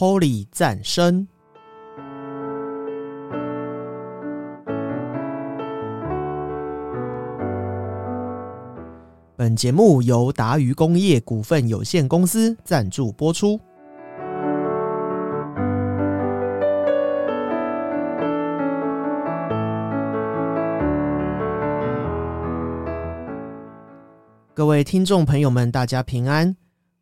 Holy 战声。本节目由达渝工业股份有限公司赞助播出。各位听众朋友们，大家平安，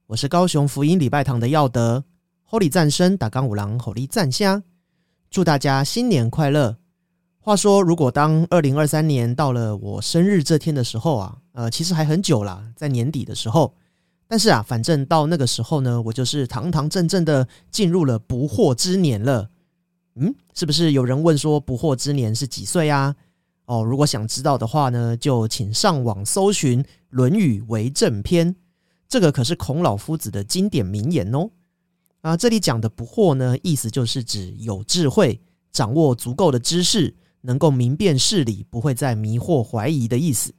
我是高雄福音礼拜堂的耀德。Holy 赞声打刚五郎，Holy 赞香，祝大家新年快乐。话说，如果当二零二三年到了我生日这天的时候啊，呃，其实还很久啦，在年底的时候。但是啊，反正到那个时候呢，我就是堂堂正正的进入了不惑之年了。嗯，是不是有人问说不惑之年是几岁啊？哦，如果想知道的话呢，就请上网搜寻《论语为政篇》，这个可是孔老夫子的经典名言哦。啊，这里讲的不惑呢，意思就是指有智慧，掌握足够的知识。能够明辨事理，不会再迷惑怀疑的意思。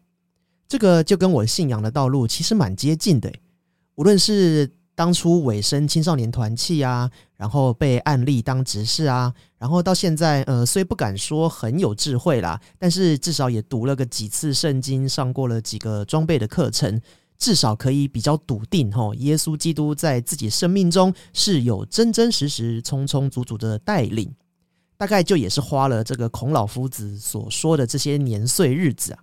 这个就跟我信仰的道路其实蛮接近的。无论是当初委身青少年团契啊，然后被案例当执事啊，然后到现在，呃，虽不敢说很有智慧啦，但是至少也读了个几次圣经，上过了几个装备的课程，至少可以比较笃定吼，耶稣基督在自己生命中是有真真实实、充充足足的带领。大概就也是花了这个孔老夫子所说的这些年岁日子啊，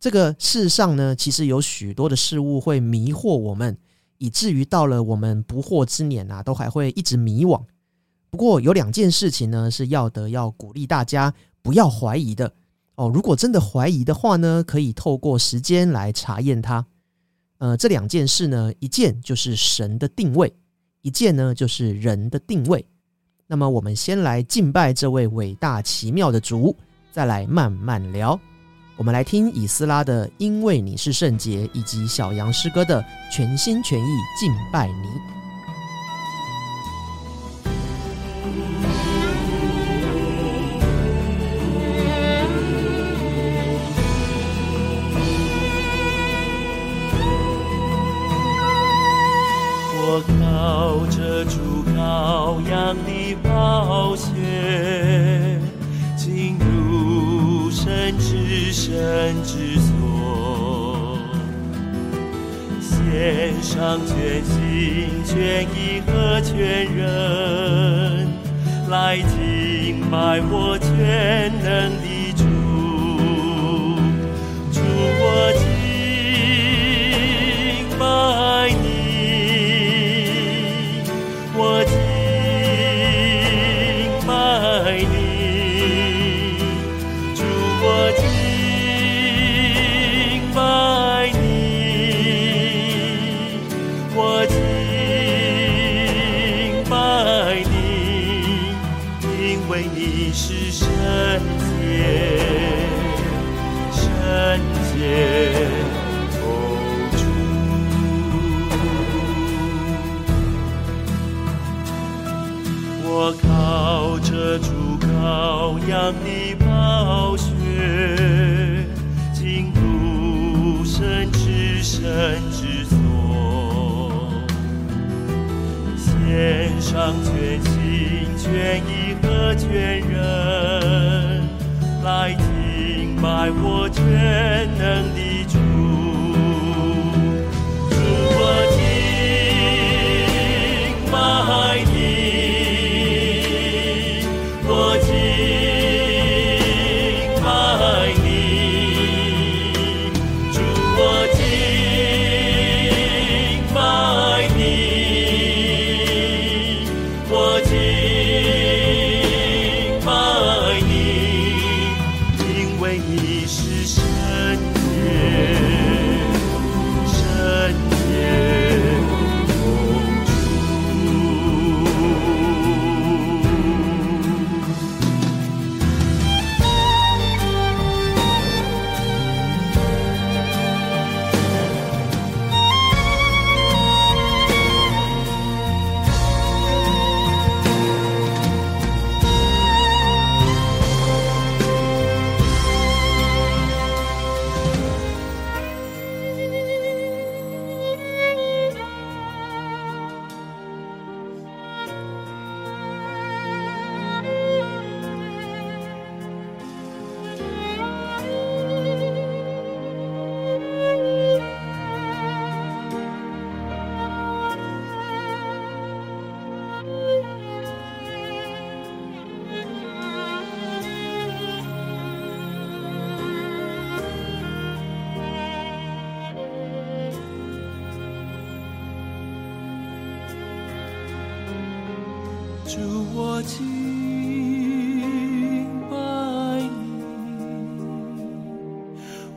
这个世上呢，其实有许多的事物会迷惑我们，以至于到了我们不惑之年啊，都还会一直迷惘。不过有两件事情呢，是要得要鼓励大家不要怀疑的哦。如果真的怀疑的话呢，可以透过时间来查验它。呃，这两件事呢，一件就是神的定位，一件呢就是人的定位。那么，我们先来敬拜这位伟大奇妙的主，再来慢慢聊。我们来听以斯拉的《因为你是圣洁》，以及小杨诗歌的《全心全意敬拜你》。靠着主羔羊的宝血，进入神之神之所，献上全心全意和全人，来敬拜我全能的因为你是圣洁，圣洁。我靠着主羔羊的宝血，进入神之神之所，献上全心全意的全人，来敬拜我全能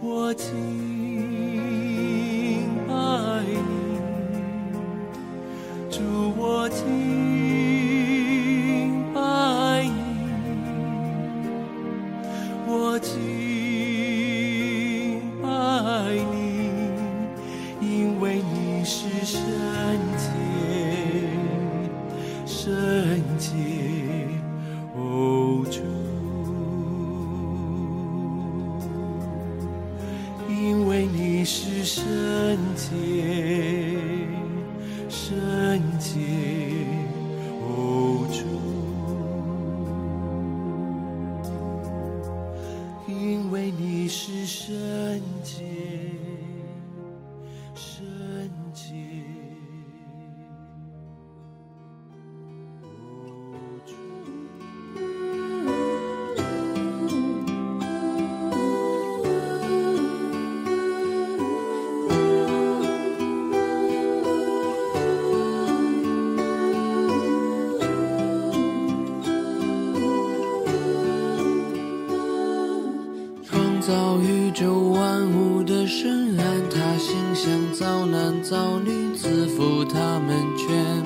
我今宙万物的深暗，他心想造男造女，赐福他们全。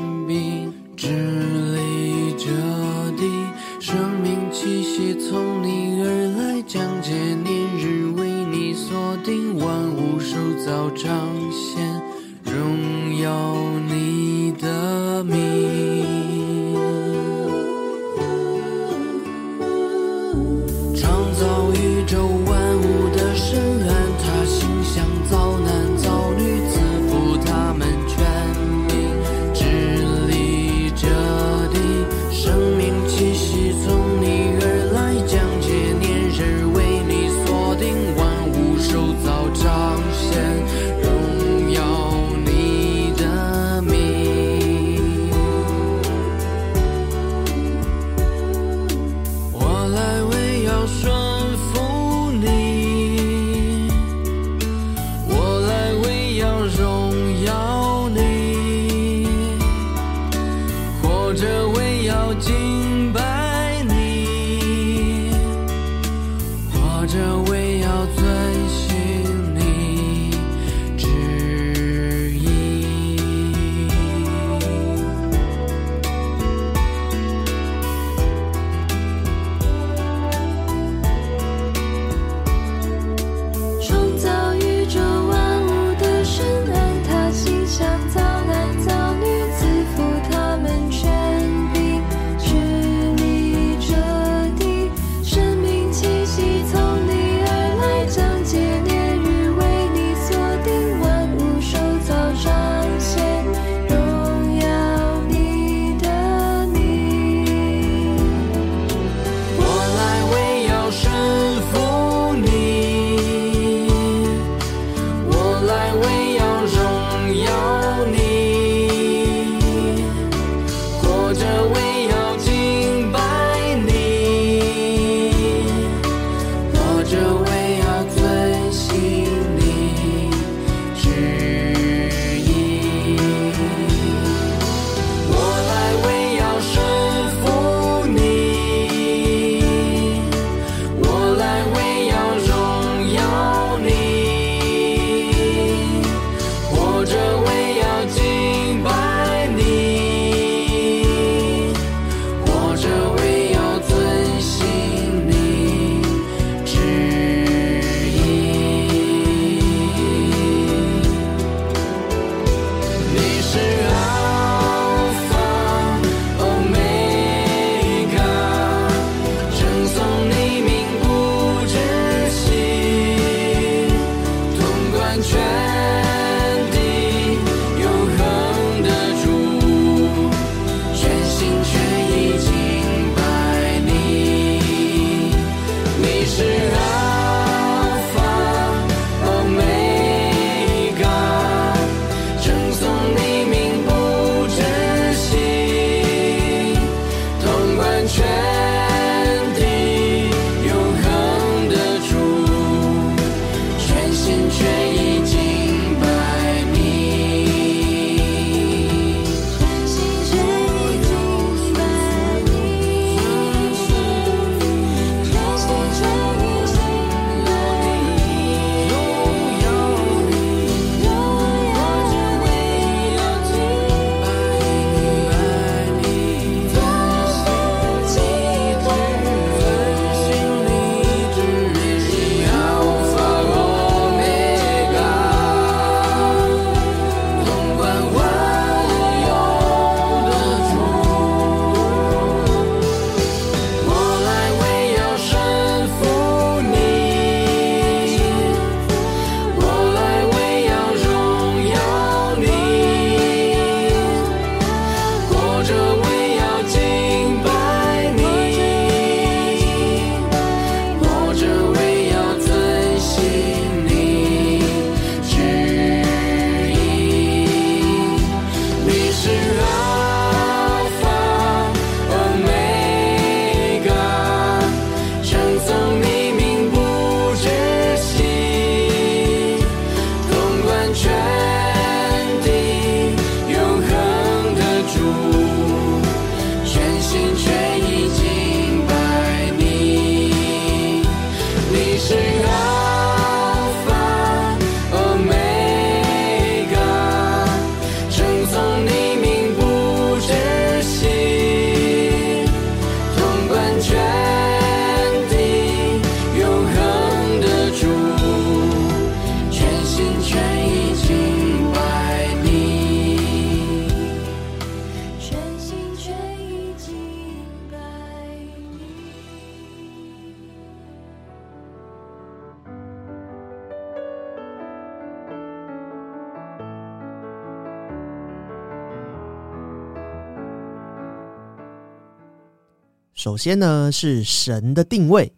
首先呢是神的定位，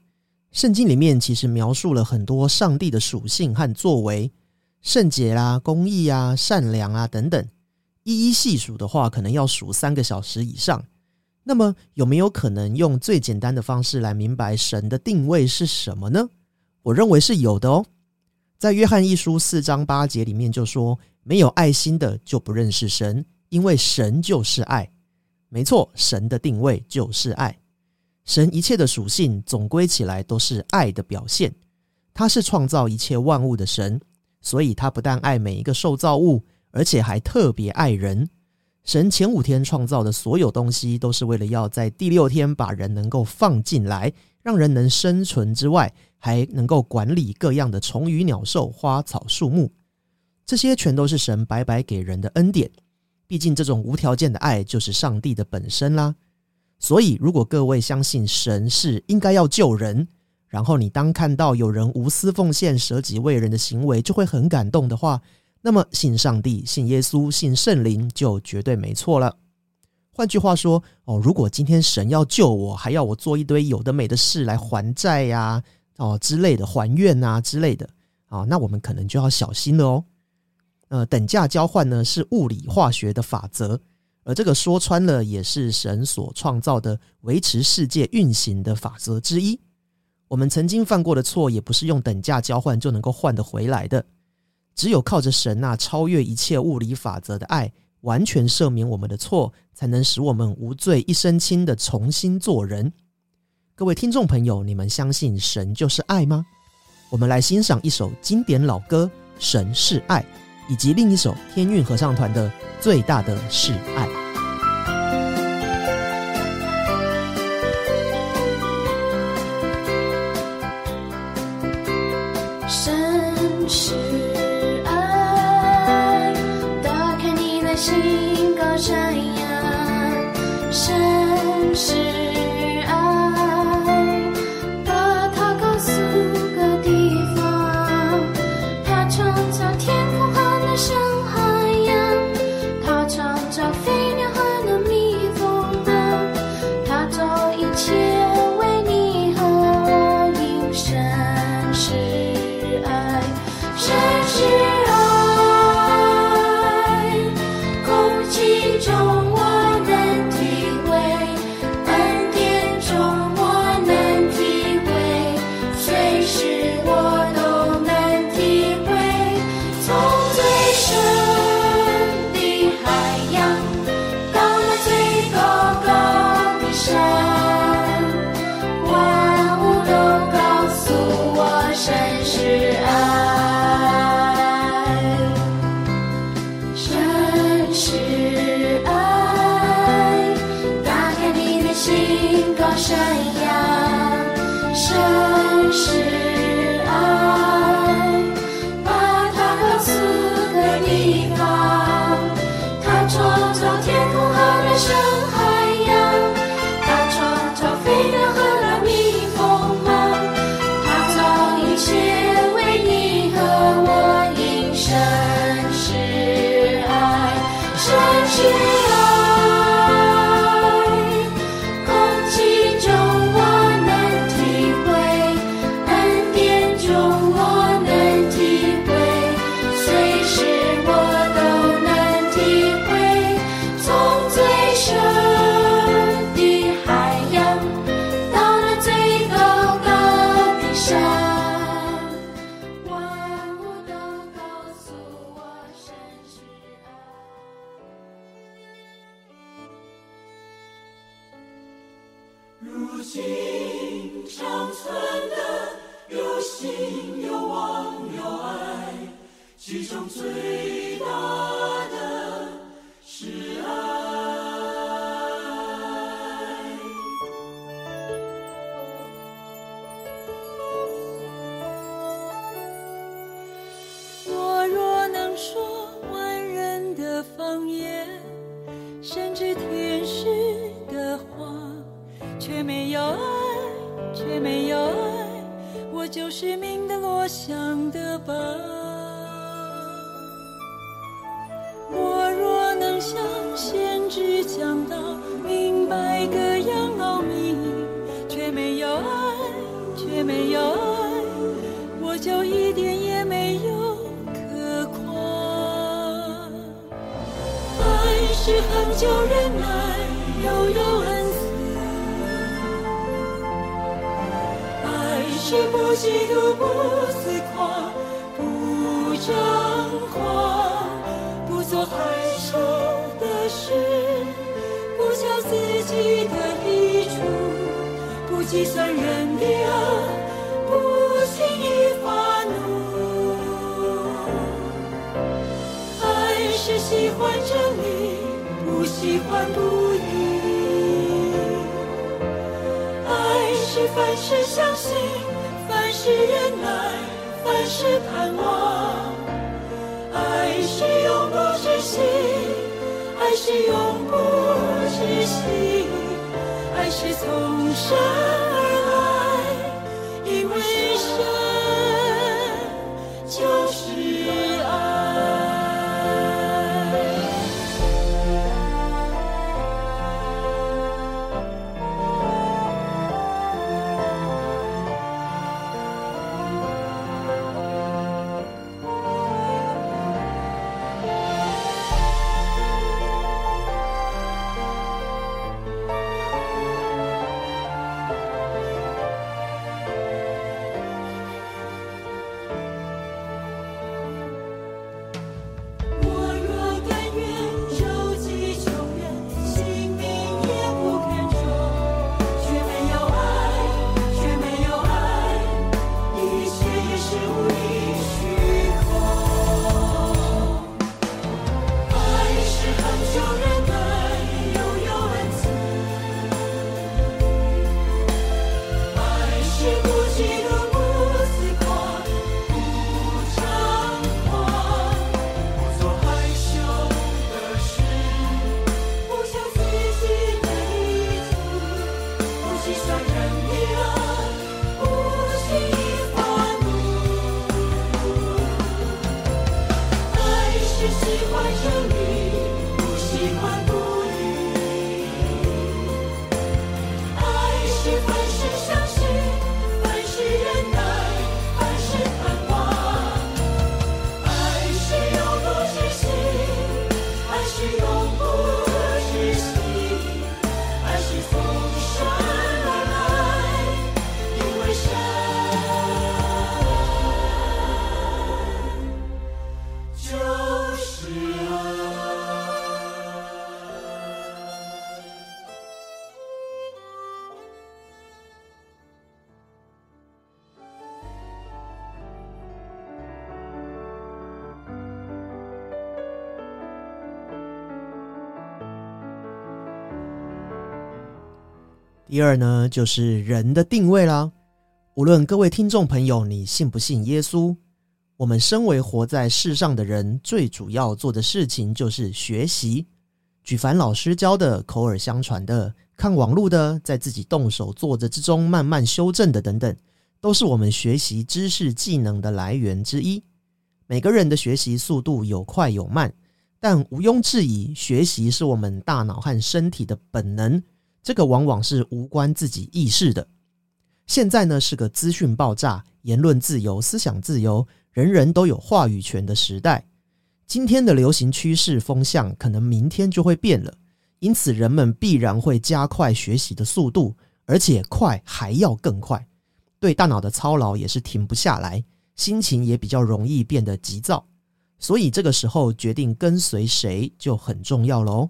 圣经里面其实描述了很多上帝的属性和作为，圣洁啦、公义啊、善良啊等等，一一细数的话，可能要数三个小时以上。那么有没有可能用最简单的方式来明白神的定位是什么呢？我认为是有的哦。在约翰一书四章八节里面就说：“没有爱心的就不认识神，因为神就是爱。”没错，神的定位就是爱。神一切的属性总归起来都是爱的表现。他是创造一切万物的神，所以他不但爱每一个受造物，而且还特别爱人。神前五天创造的所有东西，都是为了要在第六天把人能够放进来，让人能生存之外，还能够管理各样的虫鱼鸟兽、花草树木。这些全都是神白白给人的恩典。毕竟，这种无条件的爱就是上帝的本身啦。所以，如果各位相信神是应该要救人，然后你当看到有人无私奉献、舍己为人的行为，就会很感动的话，那么信上帝、信耶稣、信圣灵就绝对没错了。换句话说，哦，如果今天神要救我，还要我做一堆有的没的事来还债呀、哦之类的还愿啊之类的，啊，那我们可能就要小心了哦。呃，等价交换呢是物理化学的法则，而这个说穿了也是神所创造的维持世界运行的法则之一。我们曾经犯过的错，也不是用等价交换就能够换得回来的。只有靠着神那超越一切物理法则的爱，完全赦免我们的错，才能使我们无罪一身轻的重新做人。各位听众朋友，你们相信神就是爱吗？我们来欣赏一首经典老歌《神是爱》。以及另一首天韵合唱团的《最大的是爱》。神是爱，打开你的心，高山呀。神是想的吧。我若能像先知讲道，明白各样奥秘，却没有爱，却没有爱我就一点也没有可夸。爱是恒久忍耐，又有恩慈；爱是不嫉妒，不计算人的恶，不轻易发怒。爱是喜欢真理，不喜欢不义。爱是凡事相信，凡事忍耐，凡事盼望。爱是永不止息，爱是永不止息，你是从生。第二呢，就是人的定位啦。无论各位听众朋友你信不信耶稣，我们身为活在世上的人，最主要做的事情就是学习。举凡老师教的、口耳相传的、看网络的，在自己动手做着之中慢慢修正的等等，都是我们学习知识技能的来源之一。每个人的学习速度有快有慢，但毋庸置疑，学习是我们大脑和身体的本能。这个往往是无关自己意识的。现在呢是个资讯爆炸、言论自由、思想自由，人人都有话语权的时代。今天的流行趋势风向，可能明天就会变了，因此人们必然会加快学习的速度，而且快还要更快。对大脑的操劳也是停不下来，心情也比较容易变得急躁。所以这个时候决定跟随谁就很重要喽。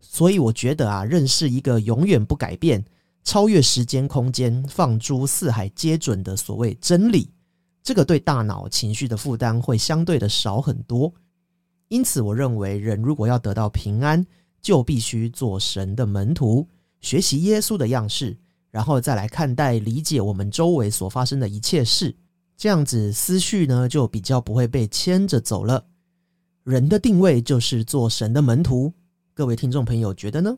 所以我觉得啊，认识一个永远不改变、超越时间空间、放诸四海皆准的所谓真理，这个对大脑情绪的负担会相对的少很多。因此，我认为人如果要得到平安，就必须做神的门徒，学习耶稣的样式，然后再来看待、理解我们周围所发生的一切事。这样子思绪呢，就比较不会被牵着走了。人的定位就是做神的门徒。各位听众朋友觉得呢？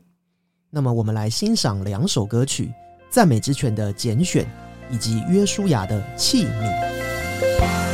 那么我们来欣赏两首歌曲：《赞美之泉》的简选，以及约书亚的器皿。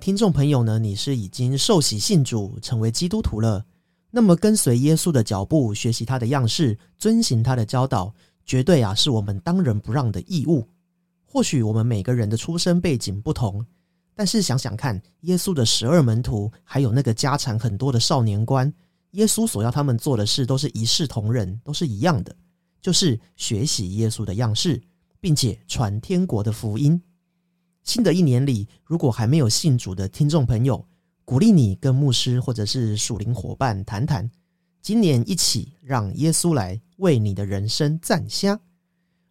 听众朋友呢，你是已经受洗信主，成为基督徒了，那么跟随耶稣的脚步，学习他的样式，遵行他的教导，绝对啊是我们当仁不让的义务。或许我们每个人的出身背景不同，但是想想看，耶稣的十二门徒，还有那个家产很多的少年官，耶稣所要他们做的事，都是一视同仁，都是一样的，就是学习耶稣的样式，并且传天国的福音。新的一年里，如果还没有信主的听众朋友，鼓励你跟牧师或者是属灵伙伴谈谈，今年一起让耶稣来为你的人生赞香。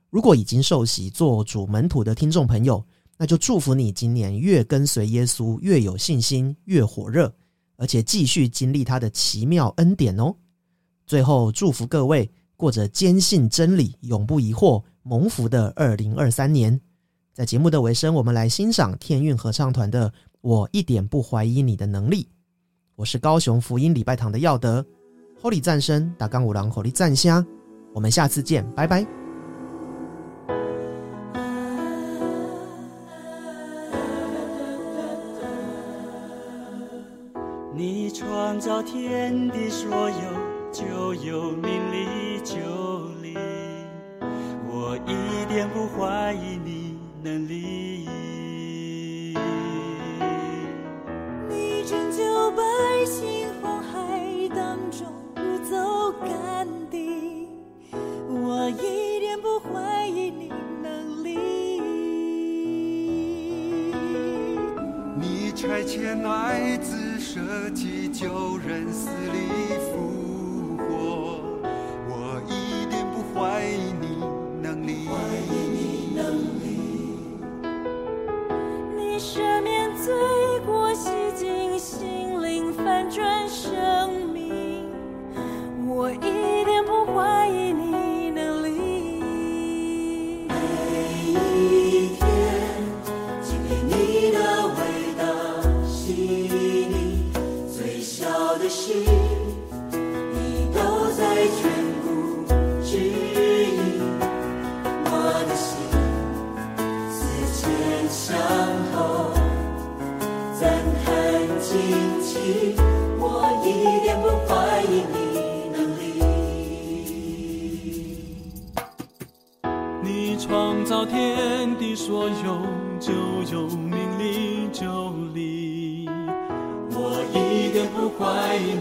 如果已经受洗做主门徒的听众朋友，那就祝福你今年越跟随耶稣越有信心，越火热，而且继续经历他的奇妙恩典哦。最后，祝福各位过着坚信真理、永不疑惑、蒙福的二零二三年。在节目的尾声，我们来欣赏天韵合唱团的《我一点不怀疑你的能力》。我是高雄福音礼拜堂的耀德，Holy 赞声打杠五郎，Holy 赞香。我们下次见，拜拜。你创造天地所有，就有命里就理。我一点不怀疑你能力。你拯救百姓红海当中不走干地，我一点不怀疑你能力。你差遣爱子舍己救人，死里天地所有，就有命里就离。我一点不怀疑